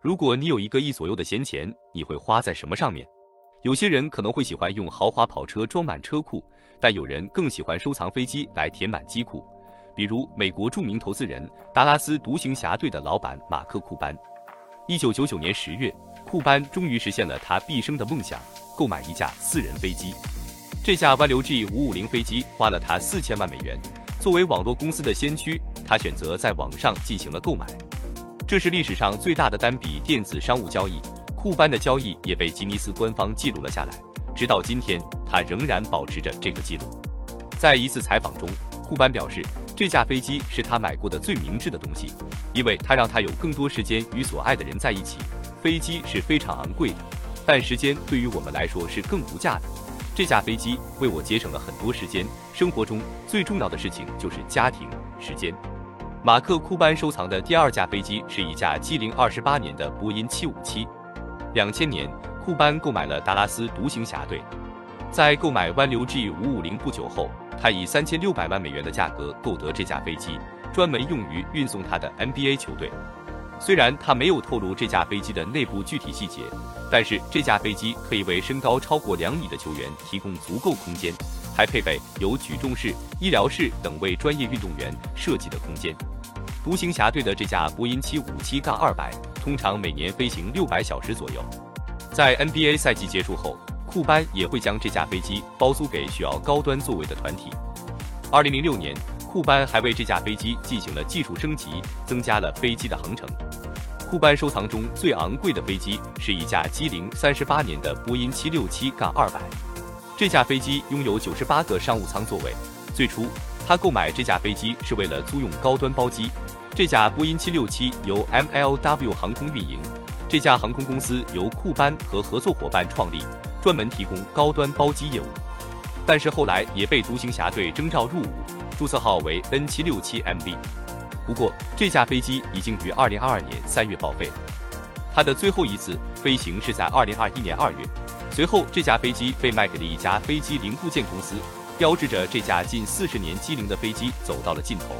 如果你有一个亿左右的闲钱，你会花在什么上面？有些人可能会喜欢用豪华跑车装满车库，但有人更喜欢收藏飞机来填满机库。比如美国著名投资人达拉斯独行侠队的老板马克库班。一九九九年十月，库班终于实现了他毕生的梦想，购买一架私人飞机。这架湾流 G 五五零飞机花了他四千万美元。作为网络公司的先驱，他选择在网上进行了购买。这是历史上最大的单笔电子商务交易，库班的交易也被吉尼斯官方记录了下来。直到今天，他仍然保持着这个记录。在一次采访中，库班表示，这架飞机是他买过的最明智的东西，因为它让他有更多时间与所爱的人在一起。飞机是非常昂贵的，但时间对于我们来说是更无价的。这架飞机为我节省了很多时间，生活中最重要的事情就是家庭时间。马克·库班收藏的第二架飞机是一架机龄二十八年的波音757。两千年，库班购买了达拉斯独行侠队。在购买湾流 G550 不久后，他以三千六百万美元的价格购得这架飞机，专门用于运送他的 NBA 球队。虽然他没有透露这架飞机的内部具体细节，但是这架飞机可以为身高超过两米的球员提供足够空间。还配备有举重室、医疗室等为专业运动员设计的空间。独行侠队的这架波音757-200通常每年飞行六百小时左右。在 NBA 赛季结束后，库班也会将这架飞机包租给需要高端座位的团体。二零零六年，库班还为这架飞机进行了技术升级，增加了飞机的航程。库班收藏中最昂贵的飞机是一架机龄三十八年的波音767-200。这架飞机拥有九十八个商务舱座位。最初，他购买这架飞机是为了租用高端包机。这架波音767由 MLW 航空运营，这家航空公司由库班和合作伙伴创立，专门提供高端包机业务。但是后来也被独行侠队征召入伍，注册号为 N767MB。不过，这架飞机已经于二零二二年三月报废了。它的最后一次飞行是在二零二一年二月。随后，这架飞机被卖给了一家飞机零部件公司，标志着这架近四十年机龄的飞机走到了尽头。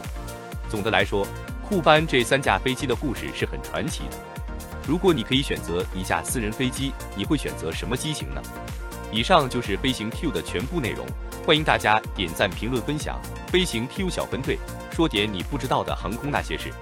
总的来说，库班这三架飞机的故事是很传奇的。如果你可以选择一架私人飞机，你会选择什么机型呢？以上就是飞行 Q 的全部内容，欢迎大家点赞、评论、分享。飞行 Q 小分队说点你不知道的航空那些事。